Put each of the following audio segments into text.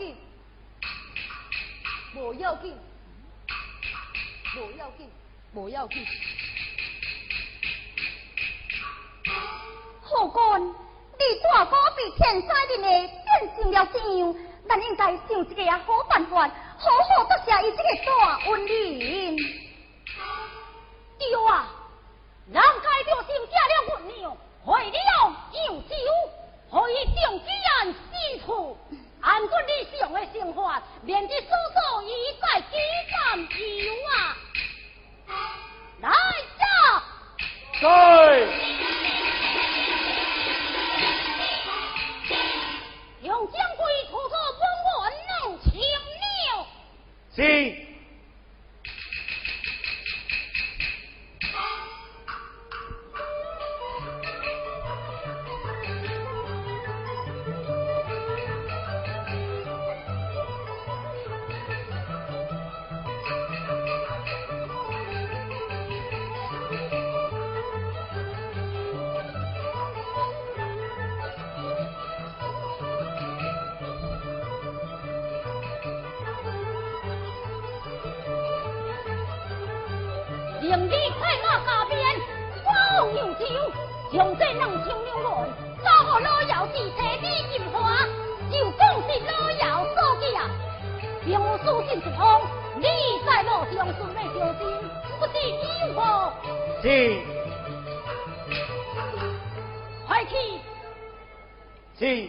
紧，无要紧，无要紧，无要紧。后官，你大哥被天灾人的变成了这样？咱应该想一个好办法，好好得下伊这个大恩人。对啊，让该着先嫁了我娘，为了有酒，可以定居然四处，按照理想的生活，免得叔叔一再几番游啊！来走！在。用将归出出温文弄清了。是。用这两枪两乱，早和老姚是车底金花，就讲是老姚所啊，并无私心之风。你在路上顺便小心，不是有无？是。快去。是。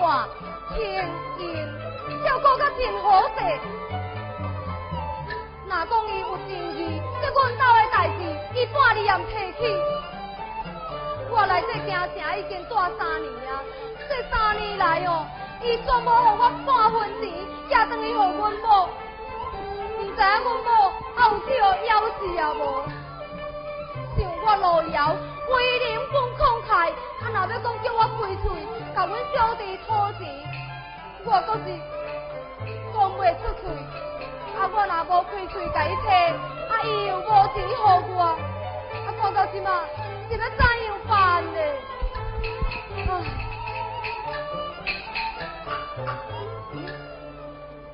大亲人照顾甲真好势。哪讲伊有正义，这阮兜的代志，伊半日也唔提起。我来这京城已经住三年啊，这三年来哦，伊全无互我半分钱，也等于互阮某。唔知影阮某还有去互夭死啊无？像我路遥，为人本慷慨，啊若要讲叫我开嘴，甲阮小弟讨钱，我搁是讲袂出嘴。啊我若无开嘴甲伊摕，啊伊又无钱互我，啊看到即嘛是要怎样办呢？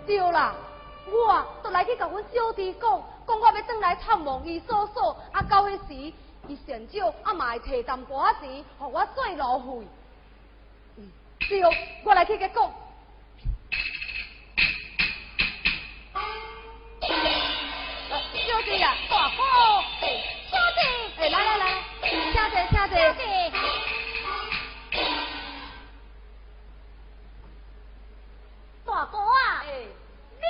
对啦，我都来去甲阮小弟讲，讲我要转来探望伊叔叔，啊到迄时，伊上少啊嘛会摕淡薄仔钱，互我做路费。嗯，对，我来去甲讲。小弟啊，大哥，小弟，哎，来来来，请坐，请坐。小弟，大哥啊，哎，你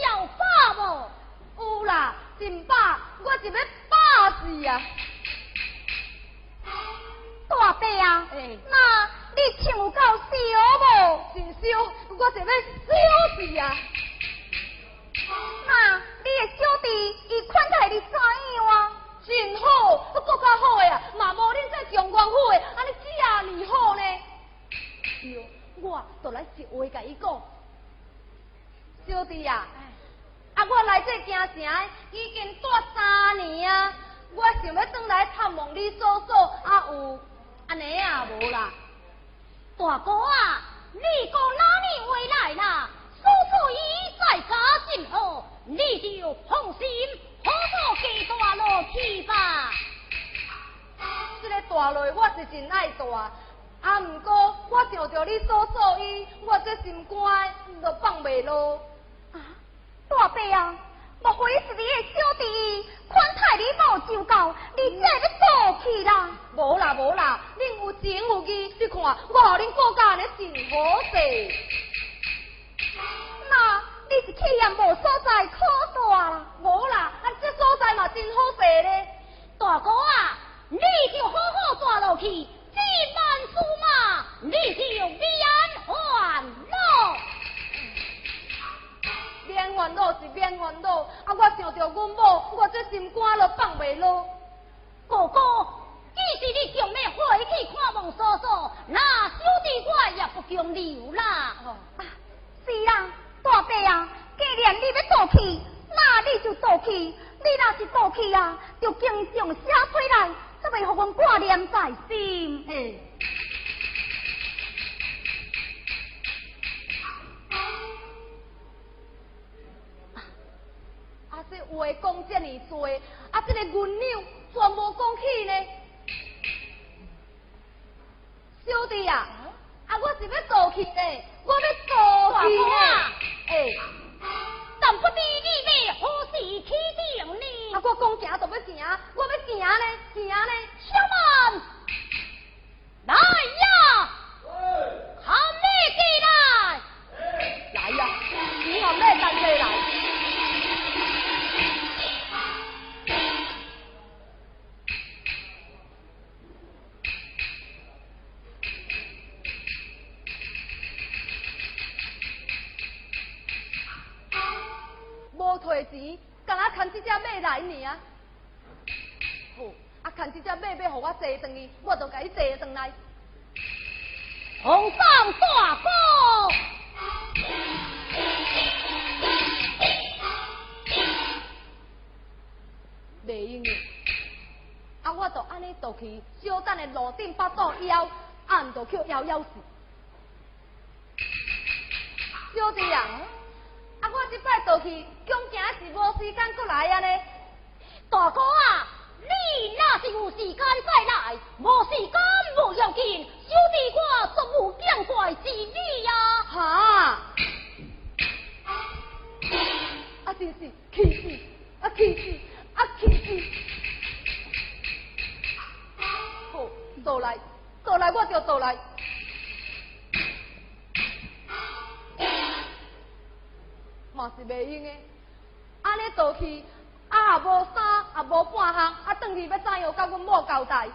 叫爸无？有啦，真饱，我是要饱死啊！大伯啊，哎那你唱够烧无？真烧，我是要烧死啊！那你的小弟伊款待你怎样啊？真好，搁较好的啊，嘛无恁这状元府的，安尼这尼好呢？对，我就来一话甲伊讲，小弟啊，啊，我来这京城已经住三年啊，我想要转来探望你嫂嫂，啊有安尼啊无啦？大哥啊，你讲哪里回来啦？叔叔已在家静候，你就放心，好好给大路去吧。这个大落我是真爱大，啊，毋过我想着你叔叔伊，我这心肝就放袂落。啊，大伯啊，莫非是你的小弟款待你无就够，你这要做去啦？无啦无啦，恁有情有义，你看我互恁顾家安尼真好势。那你是去也无所在可大啦？无啦，啊这所在嘛真好势咧。大哥啊，你就好好住落去，既万事嘛，你就免烦恼是免烦恼，啊我想着阮某，我这心肝都放袂落。哥哥，既是你强要回去看望嫂嫂，那小弟我也不强留啦。哦啊，是啦，大伯啊，既然你要倒去，那你就倒去。你若是倒去啊，就经常写出来，才袂互阮挂念在心。嘿，啊这话讲遮尔多，啊这个原谅全无讲起呢。小弟啊，啊我是要倒去呢，我要倒去呢。哎，但不知你要何时起定呢？啊我讲行就要行，我要行呢，行呢。小曼，来呀！我坐转去，我就甲伊坐转来。皇上大哥，袂用的。啊，我就安尼倒去，小等的路顶巴肚枵，按就叫枵枵死。小弟啊，啊，我即摆倒去，恐惊是无时间过来啊呢。大哥啊，无时间再来，无时间不要紧，兄弟我足无见怪之理呀。哈！啊，是！啊，啊，好，来，倒来，我就倒来。嘛是袂用的，安尼倒去，啊，无衫，啊，无半项。回去要怎样？跟阮某交代？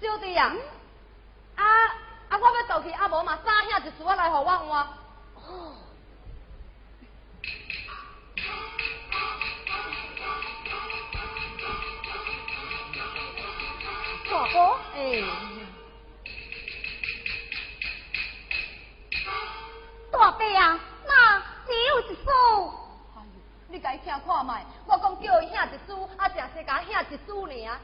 小弟呀，啊啊！我要回去，阿婆嘛，三兄一桌来和，我换。好好，哎。对啊，妈，你有一书？哎呦，你该听看卖，我讲叫伊遐一书，啊，正是甲遐一书尔。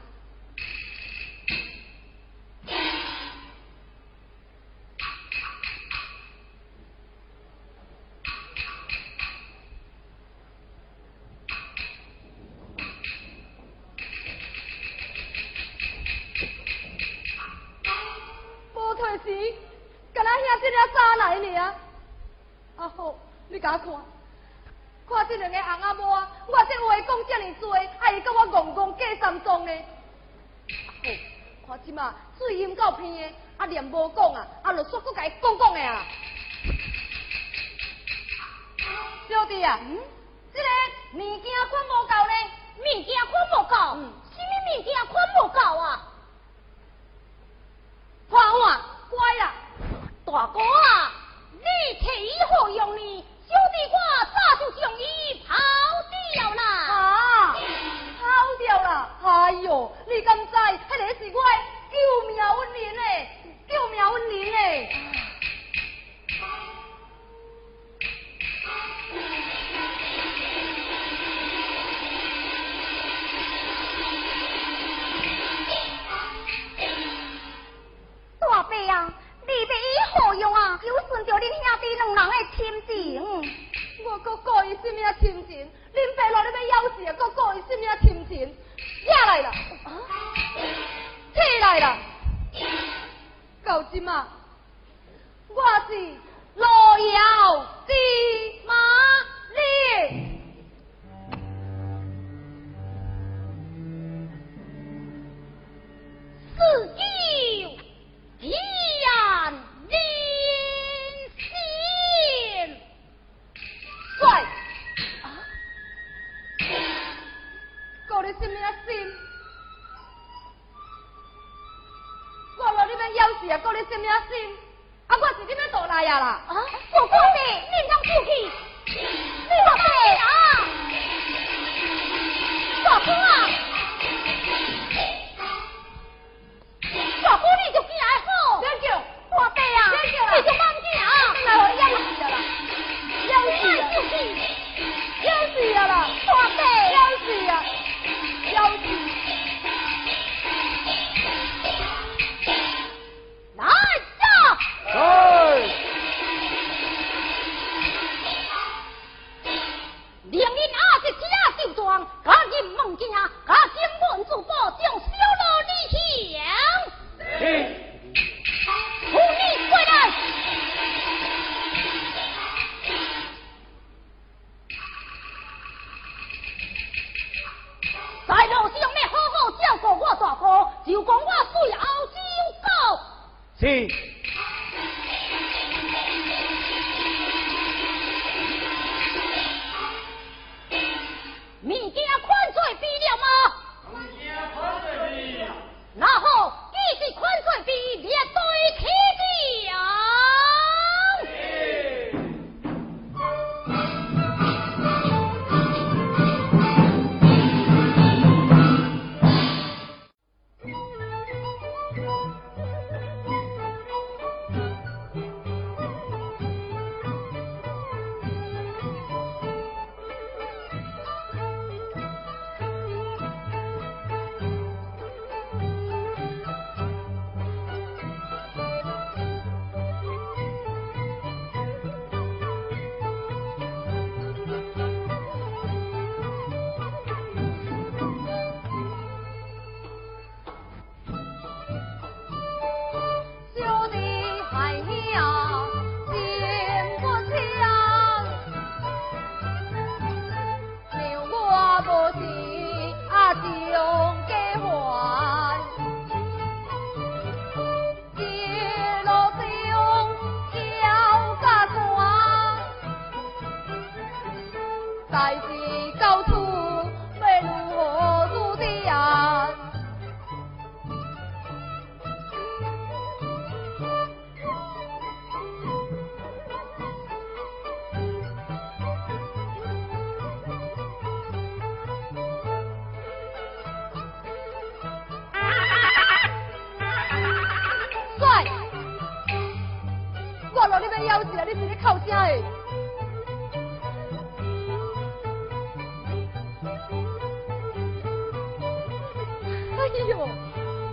哎呦，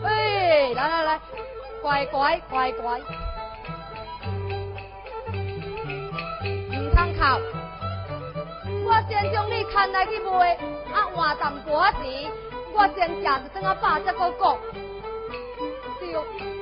哎，来来来，乖乖乖乖，唔通哭。我先将你牵来去卖，啊换淡薄仔钱，我先食一顿啊饱再搁讲。对。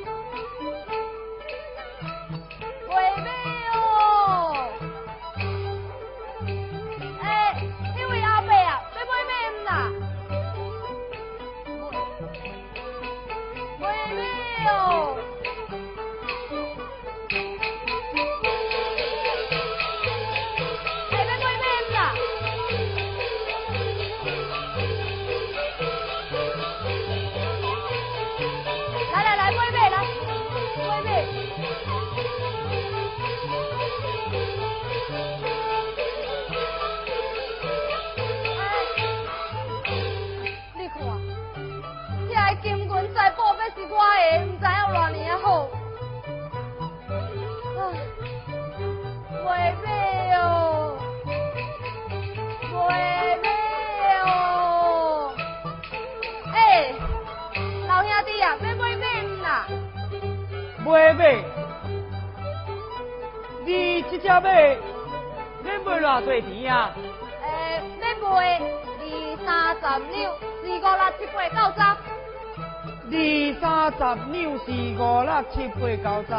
你这只马要买偌多钱啊？诶，要卖二三十两，四五六七八九十。二三十两是五六七八九十，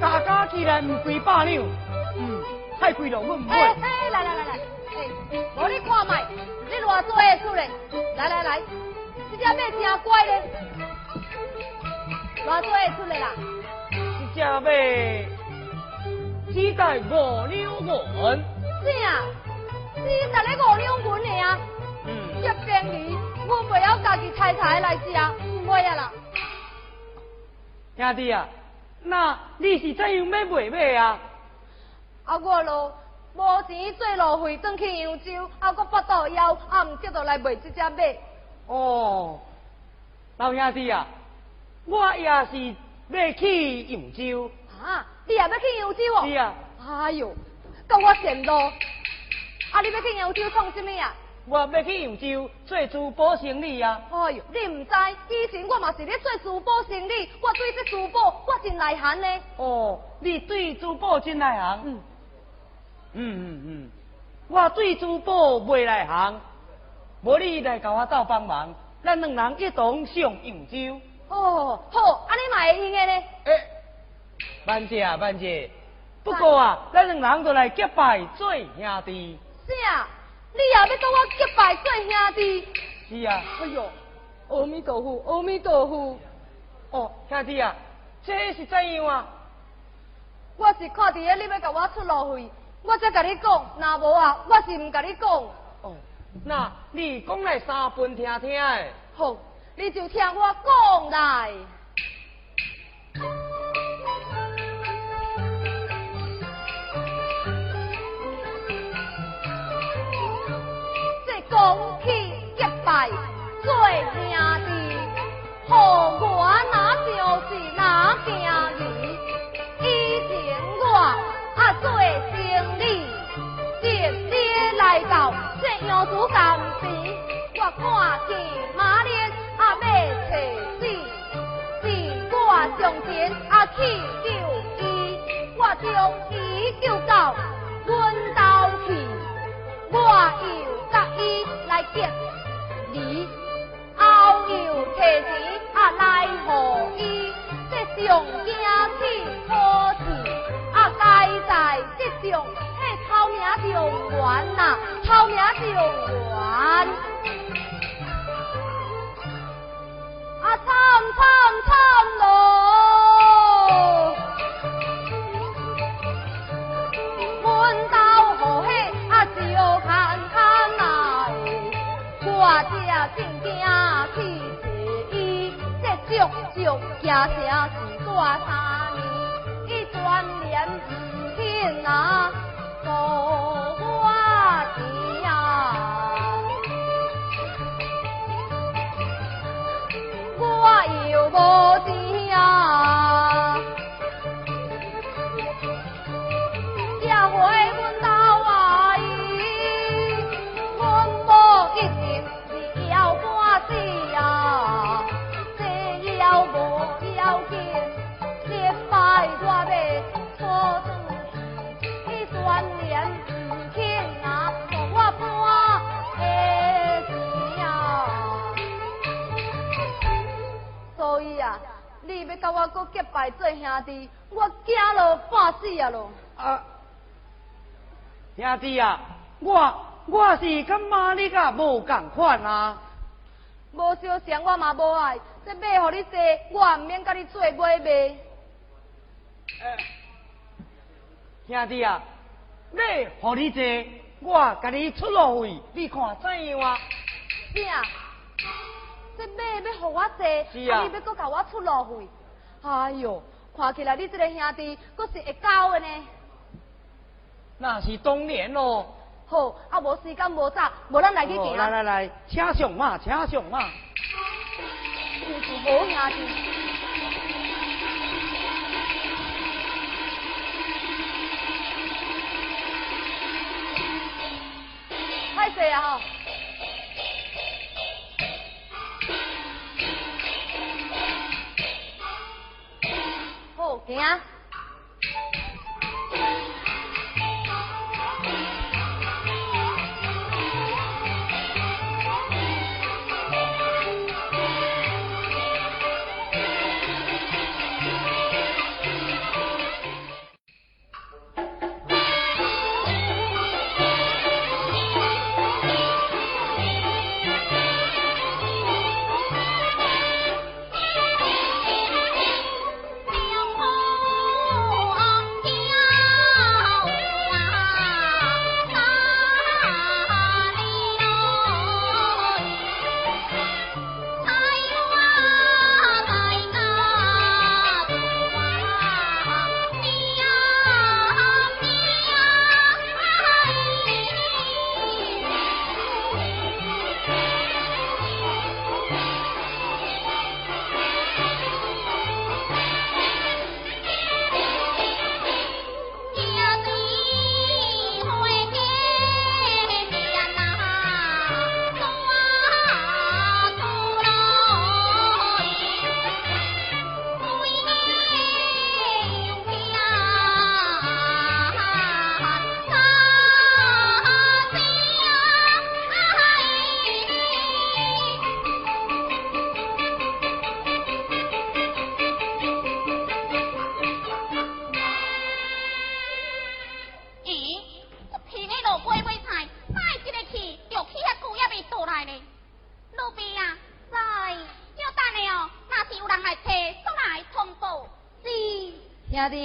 加加起来唔贵百两，嗯，太贵了，我唔哎买。哎，来来来来，哎，无你看卖，你偌做会出来？来来来，这只马真乖嘞，偌做会出来啦？这只马只带五两银，啥？你十个五两银的啊？嗯，这便宜，我袂晓家己采采来食，唔会啊啦。兄弟啊，那你是怎样要买马啊？啊，我咯无钱做路费，转去扬州，啊，我腹肚枵，啊，唔接着来卖这只马。哦，老兄弟啊，我也是要去扬州。啊，你也要去扬州哦？是啊，哎呦，跟我羡慕。啊，你要去扬州创什么啊？我要去扬州做珠宝生意啊。哎呦，你唔知，以前我嘛是咧做珠宝生意，我对这珠宝我真内行呢。哦，你对珠宝真内行？嗯，嗯嗯嗯，我对珠宝未内行，无你来甲我斗帮忙，咱两人一同上扬州。哦，好，安尼嘛会用的呢。诶、万姐啊万姐，不过啊，咱两人就来结拜做兄弟。啥？你也要跟我结拜做兄弟？是啊，哎呦，阿弥陀佛，阿弥陀佛。哦，兄弟啊，这是怎样啊？我是看伫咧你要甲我出路费，我才甲你讲，若无啊，我是唔甲你讲。哦，那你讲来三分听听的。好，你就听我讲来。讲起结拜最兄弟，好我那就是那行礼。以前我啊做生理，直接来到这杨子港边，我看见马莲啊要找死，是我上前啊去救伊，我将伊救到阮，我又甲伊来结你，后又提钱啊来互伊，这上惊起好事，啊该在这上迄头名状元呐，头名状元。弟啊，我我是感觉你甲无共款啊。无相像我嘛无爱，这马互你坐，我也毋免甲你做买卖。兄弟啊，马互你坐，我甲你出路费，你看怎样啊？啥？这马要互我坐，是啊你要搁甲我出路费？哎哟，看起来你这个兄弟，搁是会交的呢。那是当然咯。好，啊无时间无早，无咱来去哦行。来来来，请上马，请上马。你是好兄弟。太济啊！吼。好，行啊。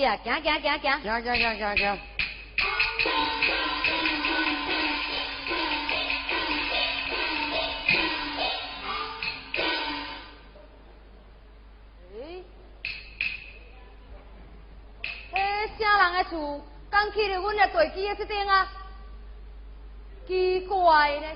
啊，行行行行。行行行行行。诶，诶，啥人的厝刚去着阮的地基的这顶啊？奇怪呢。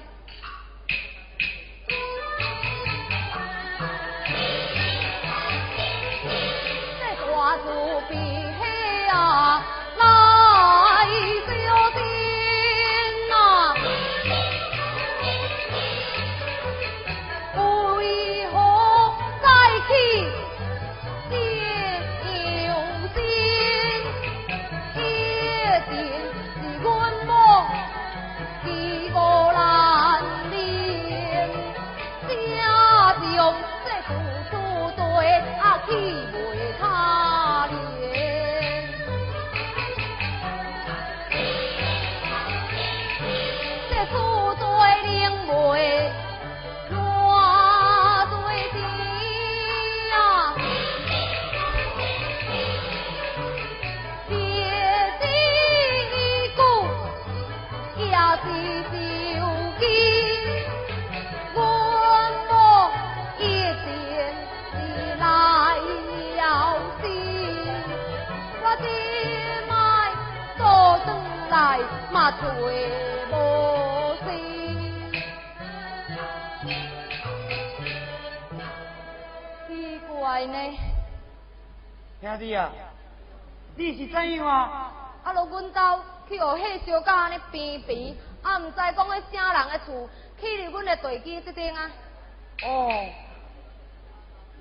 弟啊，你是怎样啊？啊，落阮兜去互迄小狗安尼边边，啊，毋知讲迄啥人的厝，去入阮的地基即顶啊。哦，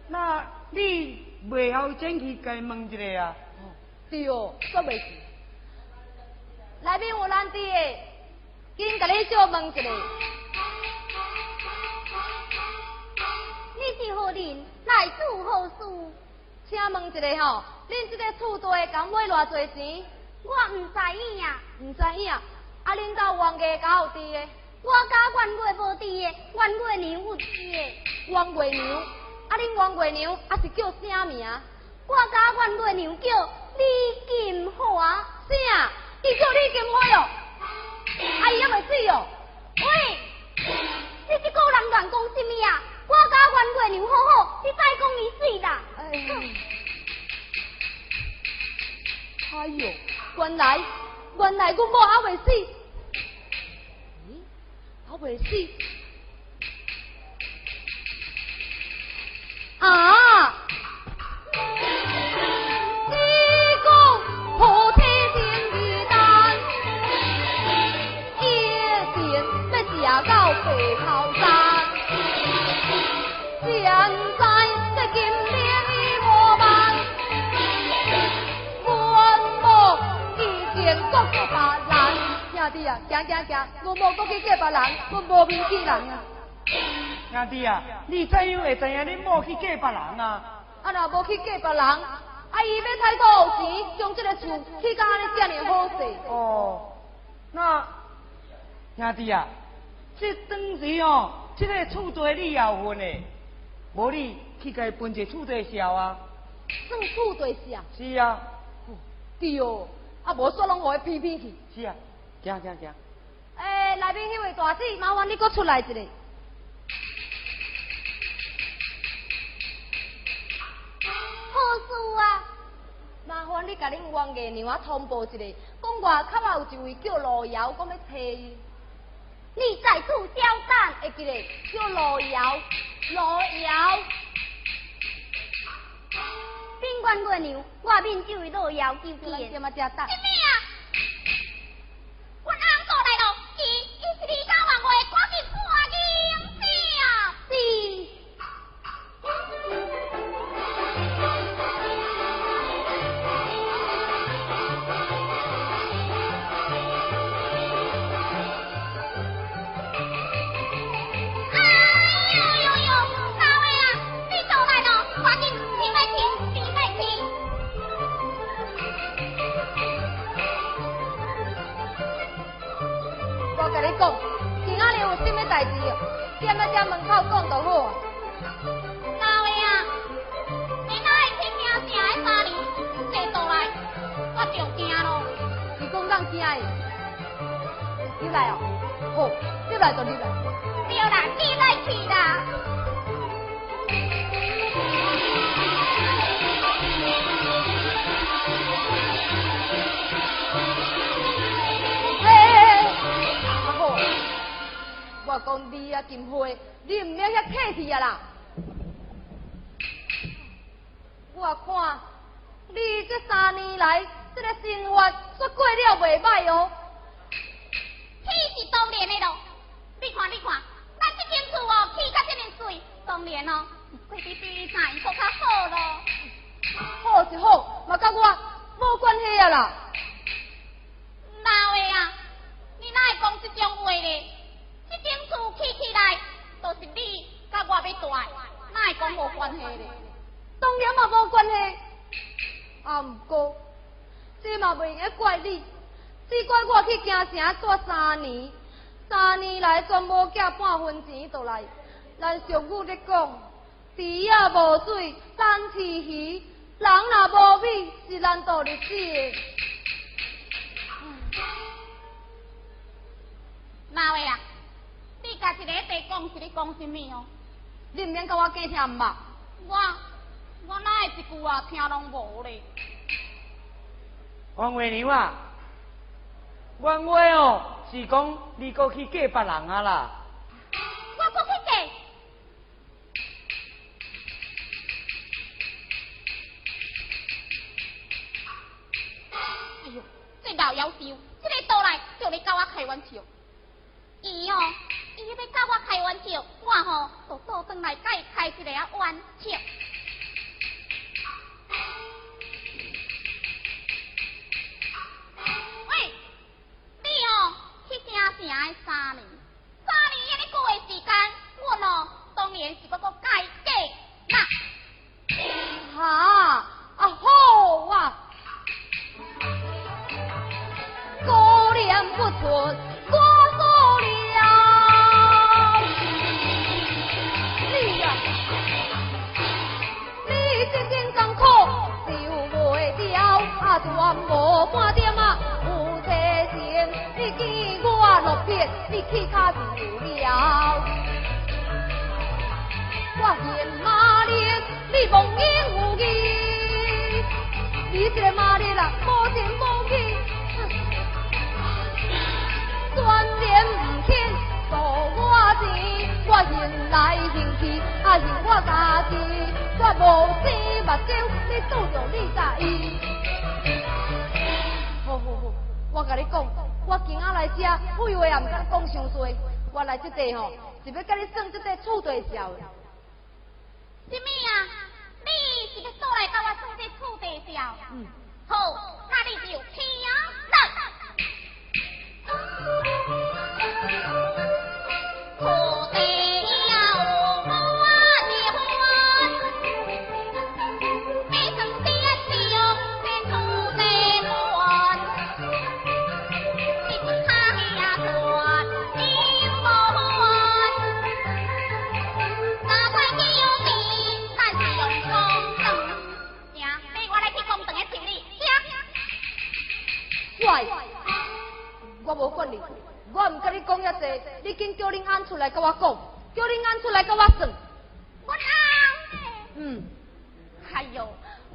那你袂晓进去甲伊问一下啊？对哦，煞袂是。内面有咱弟的，紧甲你小问一下。你是何人？来做何事？请问一下吼，恁这个厝地敢买偌济钱？我唔知影啊，毋知影。啊，恁家冤家敢有伫的？我家冤家无伫的，冤家娘有伫的。冤家娘，啊，恁冤家娘啊是叫啥名？我家冤家娘叫李金华。啥？伊叫李金花哦？啊，伊还未死哟？喂，你这个人乱讲什么啊？我家冤家娘好好，你再讲伊死啦？哎呦，原来原来阮某还未死，还未死啊！你讲破兄弟啊，行行行，我无搁去嫁别人，阮无面子人啊！兄弟啊，你怎样会知影恁某去嫁别人啊？啊，若无去嫁别人，啊，伊要太多有钱，将这个厝起甲安尼遮尔好势。哦，那兄弟啊，这当时哦，这个厝地你也有份的，无你去甲伊分一个厝地销啊？算厝地是啊？是啊，对哦，啊，无煞拢互伊偏偏去。是啊，行行行，诶，内面迄位大姐，麻烦你搁出来一个。好事啊？麻烦你甲恁冤家娘啊通报一下，讲外口啊有一位叫罗瑶，讲要找伊。你在此交战，会记得叫罗瑶，罗瑶。宾馆月娘，外面这位老妖求咱见。这嘛正打。什么啊？阮翁袂用怪你，只怪我去京城住三年，三年来全无寄半分钱倒来。咱俗语咧讲，池啊无水，咱饲鱼；人若无米，是难度日子的。哪位啊？你家一个在讲是咧讲什么哦？你毋免甲我假听嘛。我我哪会一句话听拢无咧？王月娘啊，原话哦，是讲你过去嫁别人啊啦。我过去嫁。哎呦，这老妖精，这个倒来就来跟我开玩笑。伊哦，伊要跟我开玩笑，我吼就倒转来甲伊开一个玩笑。城城的三年，三年安尼久的时间，我哦当然是要搁改嫁啦。哈啊好啊，过年不错来行去，啊嫌我家己，我无生目睭，你拄着你在意。好好好，我甲你讲，我今仔来遮，废话也毋敢讲伤多，我来即块吼，是要甲你算即块厝地销的。什么啊？你是要倒来甲我算这厝地销？嗯。好，那你就听来。土我无管你，我唔甲你讲遐济，你紧叫恁安出来甲我讲，叫恁安出来甲我算。阮翁，嗯，哎呦，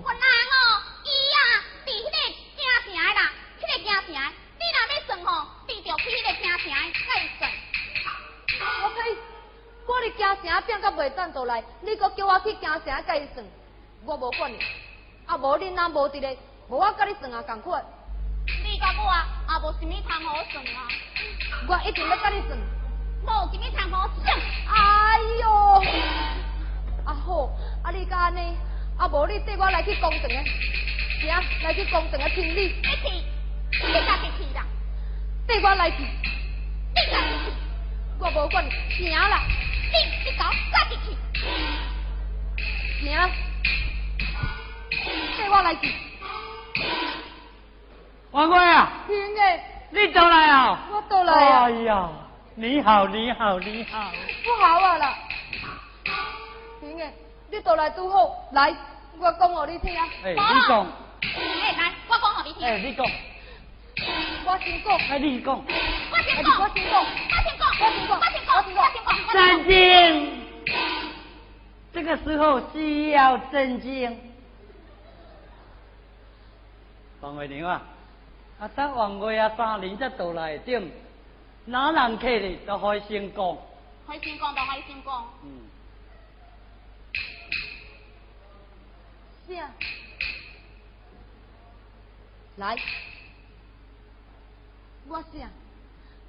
阮翁哦，伊啊，伫迄个京城的啦，迄、个京城的，你若要算吼，你着去迄个京城的甲伊算。我呸！我伫京城变到袂等倒来，你搁叫我去京城甲伊算，我无管你。啊，无恁若无伫咧，无我甲你算啊共款，你甲我啊，也无啥物通好算啊，我一定要甲你算。无啥物通好算。哎哟，啊好，啊你甲安尼，啊无你缀我来去工厂的，行，来去工厂的听你，你去，你家己去啦，缀我来去，你家己去，我无管你，行啦，你你搞家己去。行，缀我来去，王贵啊，行诶，你倒来啊？我倒来啊哎呀，你好，你好，你好。不好啊啦，行诶，你倒来拄好，来，我讲互你听，哎，你讲，哎，来，我讲互你听。哎，你讲，我先讲，哎，你讲。我先讲，我先讲我先讲，我先讲我先讲，我先讲。震惊！这个时候需要震惊。王月娘啊，啊，等王月啊三年才倒来顶，哪人客哩都可以先讲。开先讲就开先讲。嗯，啥？来，我啥？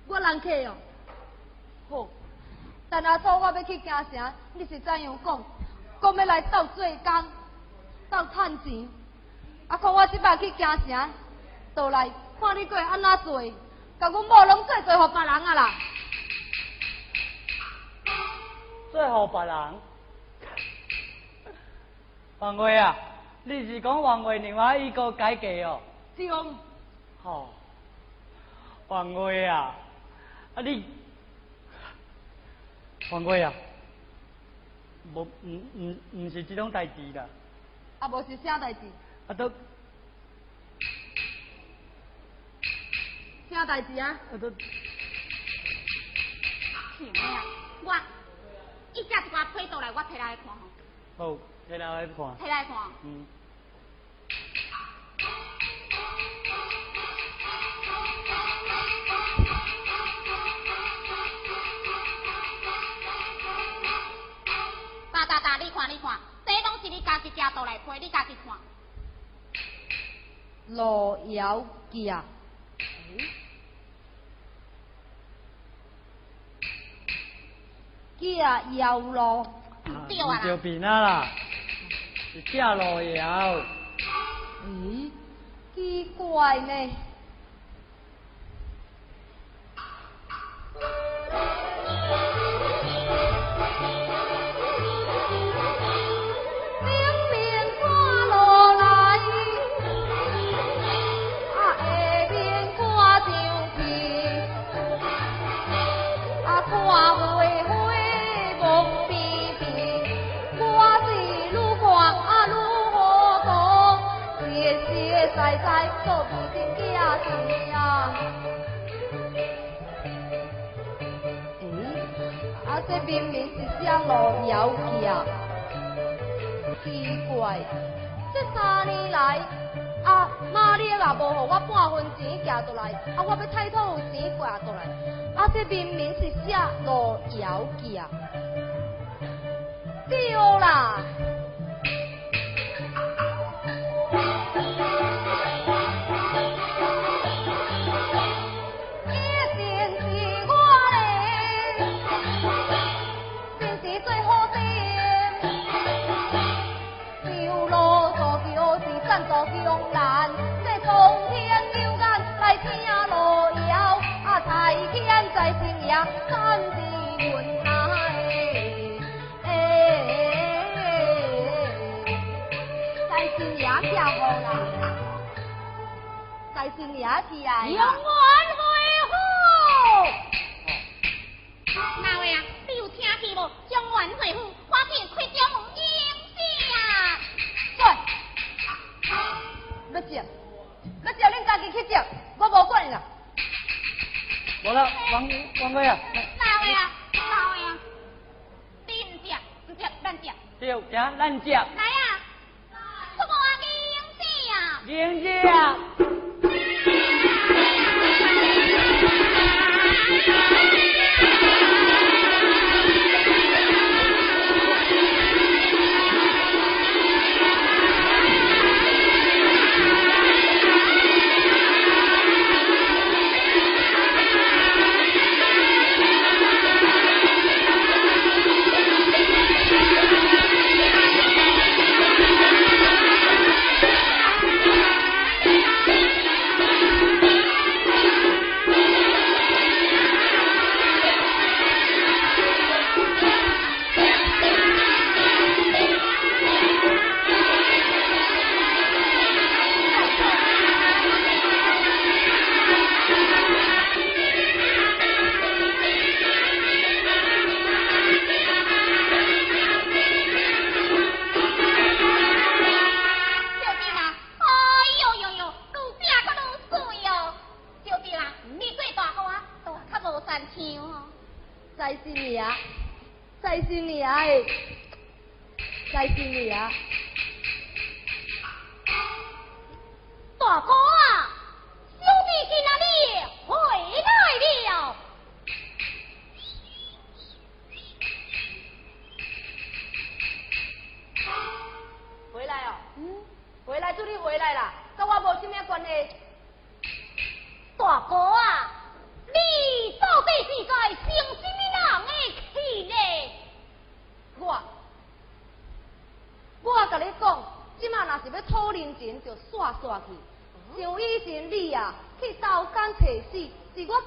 我人客哦。好，但阿祖我要去京城，你是怎样讲？讲要来斗做工，斗趁钱。啊，看我即摆去京城，倒来看你过会安怎做，甲阮某拢做做互别人啊啦。最好别人。王月啊，你是讲王月另外伊个改嫁哦？是哦，吼、王月啊，啊你，王月啊，无唔唔唔是这种代志啦，啊无是啥代志？啊都啥代志啊？是都？我，伊甲一寡批倒来，我摕来看吼。好，摕来来看。摕来看。嗯。哒哒哒，你看你看，这拢是你家己寄倒来批，你家己看。罗咬记。架遥路，对啊啦就变啊啦，是假路摇。咦，奇怪呢？做味真假是啊。诶，啊这明明是写路遥架。奇怪，这三年来，啊妈你也无互我半分钱寄倒来，啊我要太土有钱寄倒来，啊这明明是写路遥架，对啦。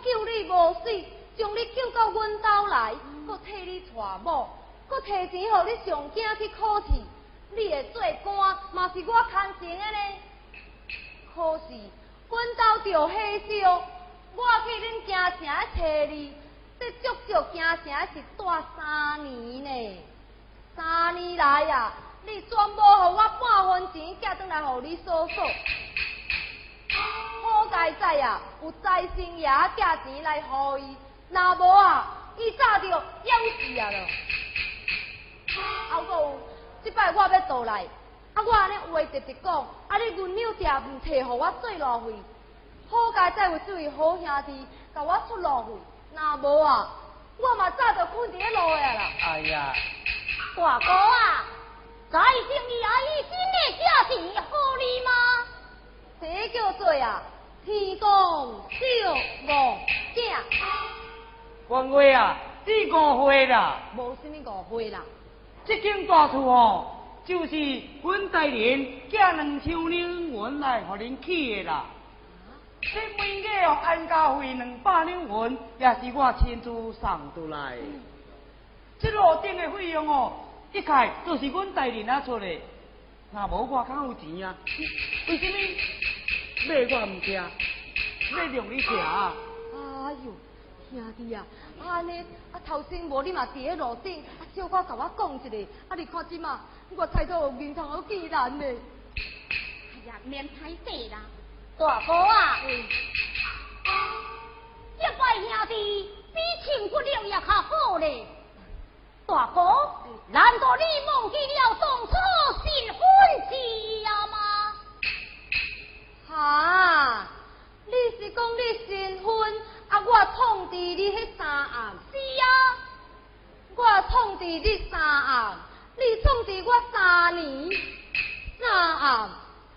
救你无死，将你救到阮兜来，搁替你娶某，搁提钱互你上京去考试。你会做官，嘛是我牵成的呢。可是，阮兜着火烧，我去恁京城找你，这足足京城是住三年呢。三年来啊，你全无互我半分钱寄转来互你嫂嫂。好在在啊，有财神爷寄钱来互伊，若无啊，伊早就夭死啊了。还佫有，即摆我要倒来，啊我安尼话直直讲，啊你银两条毋摕互我做路费，好在在有这位好兄弟甲我出路费，若无啊，我嘛早就困伫咧路下啦。哎呀，大哥啊，在生你阿姨新的家是何理吗？这叫做啊，天公小误镜，官话啊，你误会啦。无什么误会啦。这间大厝哦，就是阮大人寄两千两银来互恁起的啦。这每个哦安家费两百两银，也是我亲自送出来的。这路顶的费用哦，一概都是阮大人啊出的。那无我较有钱啊，为什么买我唔吃，要让你吃啊？哎呦，兄弟啊，安尼啊头先无你嘛伫咧路顶，啊小可甲我讲一下，啊你看即嘛，我菜头面头好见人呢。哎呀，免太细啦，大哥啊，这摆兄弟比亲骨肉也较好咧。大哥，难道你忘记了当初新婚之夜吗？哈，你是讲你新婚，啊我通知你迄三暗。是啊，我通知你三暗，你通知我三年，三暗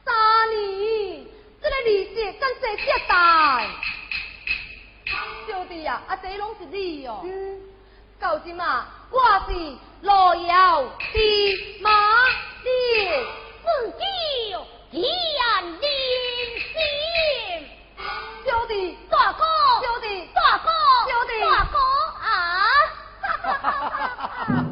三年，这个利息敢这这大？小弟啊，啊这拢是你哦。嗯，到今啊，我是路遥的马的自己一言定心小弟。大哥小弟。大哥小弟。大哥啊。哈哈哈哈哈